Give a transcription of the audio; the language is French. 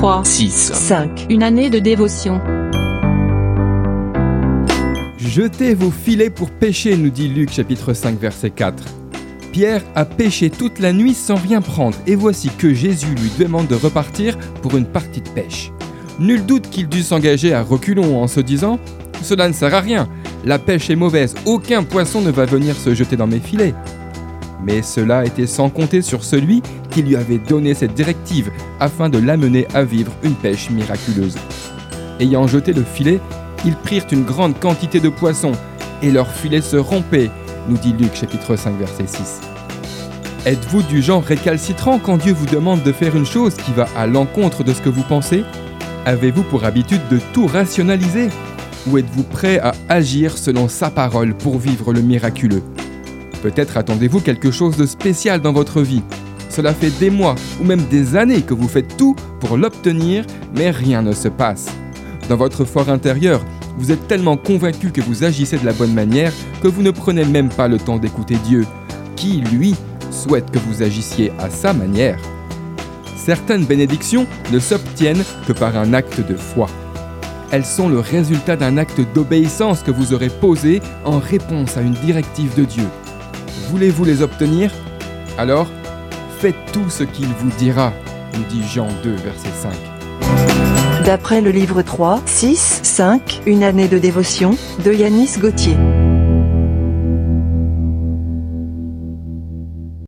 3, 6. 5. Une année de dévotion. Jetez vos filets pour pêcher, nous dit Luc chapitre 5 verset 4. Pierre a pêché toute la nuit sans rien prendre, et voici que Jésus lui demande de repartir pour une partie de pêche. Nul doute qu'il dut s'engager à reculons en se disant ⁇ Cela ne sert à rien, la pêche est mauvaise, aucun poisson ne va venir se jeter dans mes filets ⁇ Mais cela était sans compter sur celui qui lui avait donné cette directive afin de l'amener à vivre une pêche miraculeuse. Ayant jeté le filet, ils prirent une grande quantité de poissons, et leur filet se rompait, nous dit Luc chapitre 5 verset 6. Êtes-vous du genre récalcitrant quand Dieu vous demande de faire une chose qui va à l'encontre de ce que vous pensez? Avez-vous pour habitude de tout rationaliser? Ou êtes-vous prêt à agir selon sa parole pour vivre le miraculeux? Peut-être attendez-vous quelque chose de spécial dans votre vie. Cela fait des mois ou même des années que vous faites tout pour l'obtenir, mais rien ne se passe. Dans votre fort intérieur, vous êtes tellement convaincu que vous agissez de la bonne manière que vous ne prenez même pas le temps d'écouter Dieu, qui, lui, souhaite que vous agissiez à sa manière. Certaines bénédictions ne s'obtiennent que par un acte de foi. Elles sont le résultat d'un acte d'obéissance que vous aurez posé en réponse à une directive de Dieu. Voulez-vous les obtenir? Alors, faites tout ce qu'il vous dira, nous dit Jean 2, verset 5. D'après le livre 3, 6, 5, Une année de dévotion, de Yanis Gauthier.